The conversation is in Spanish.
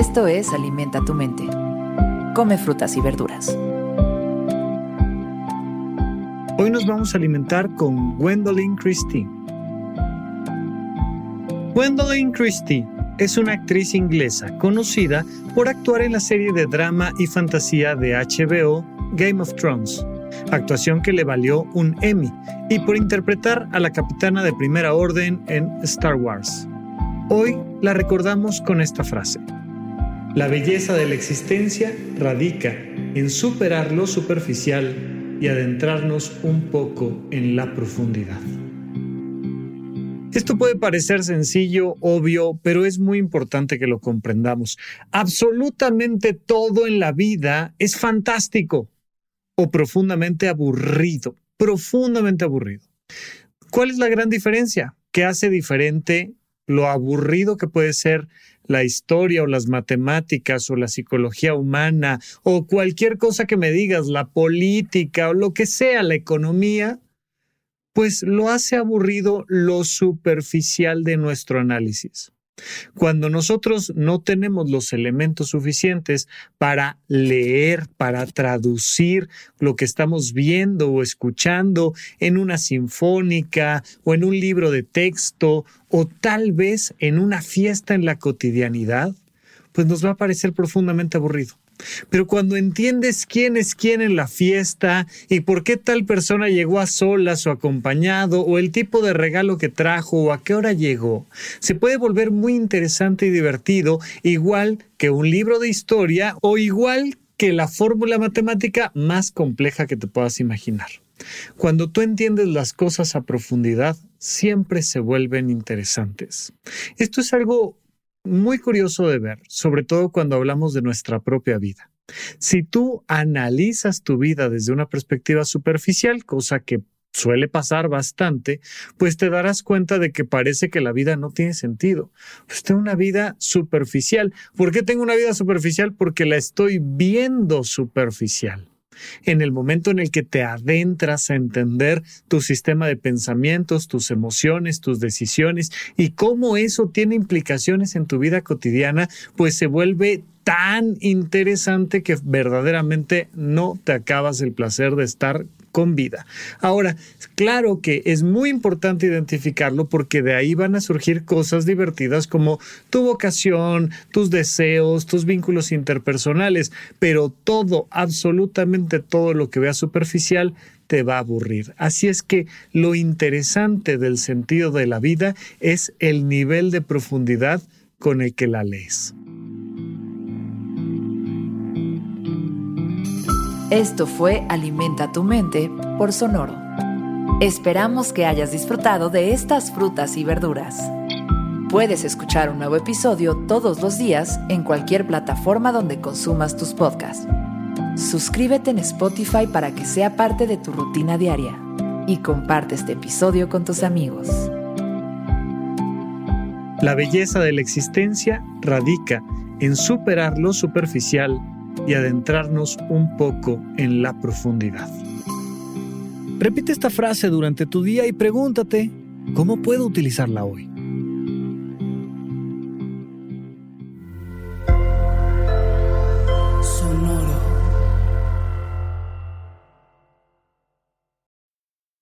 Esto es Alimenta tu mente. Come frutas y verduras. Hoy nos vamos a alimentar con Gwendolyn Christie. Gwendolyn Christie es una actriz inglesa conocida por actuar en la serie de drama y fantasía de HBO Game of Thrones, actuación que le valió un Emmy, y por interpretar a la capitana de primera orden en Star Wars. Hoy la recordamos con esta frase. La belleza de la existencia radica en superar lo superficial y adentrarnos un poco en la profundidad. Esto puede parecer sencillo, obvio, pero es muy importante que lo comprendamos. Absolutamente todo en la vida es fantástico o profundamente aburrido, profundamente aburrido. ¿Cuál es la gran diferencia? ¿Qué hace diferente lo aburrido que puede ser la historia o las matemáticas o la psicología humana o cualquier cosa que me digas, la política o lo que sea, la economía, pues lo hace aburrido lo superficial de nuestro análisis. Cuando nosotros no tenemos los elementos suficientes para leer, para traducir lo que estamos viendo o escuchando en una sinfónica o en un libro de texto o tal vez en una fiesta en la cotidianidad, pues nos va a parecer profundamente aburrido. Pero cuando entiendes quién es quién en la fiesta y por qué tal persona llegó a solas o acompañado o el tipo de regalo que trajo o a qué hora llegó, se puede volver muy interesante y divertido, igual que un libro de historia o igual que la fórmula matemática más compleja que te puedas imaginar. Cuando tú entiendes las cosas a profundidad, siempre se vuelven interesantes. Esto es algo muy curioso de ver, sobre todo cuando hablamos de nuestra propia vida. Si tú analizas tu vida desde una perspectiva superficial, cosa que suele pasar bastante, pues te darás cuenta de que parece que la vida no tiene sentido. Pues tengo una vida superficial. ¿Por qué tengo una vida superficial? Porque la estoy viendo superficial en el momento en el que te adentras a entender tu sistema de pensamientos, tus emociones, tus decisiones y cómo eso tiene implicaciones en tu vida cotidiana, pues se vuelve tan interesante que verdaderamente no te acabas el placer de estar con vida. Ahora, claro que es muy importante identificarlo porque de ahí van a surgir cosas divertidas como tu vocación, tus deseos, tus vínculos interpersonales, pero todo, absolutamente todo lo que veas superficial te va a aburrir. Así es que lo interesante del sentido de la vida es el nivel de profundidad con el que la lees. Esto fue Alimenta tu mente por Sonoro. Esperamos que hayas disfrutado de estas frutas y verduras. Puedes escuchar un nuevo episodio todos los días en cualquier plataforma donde consumas tus podcasts. Suscríbete en Spotify para que sea parte de tu rutina diaria y comparte este episodio con tus amigos. La belleza de la existencia radica en superar lo superficial y adentrarnos un poco en la profundidad. Repite esta frase durante tu día y pregúntate, ¿cómo puedo utilizarla hoy?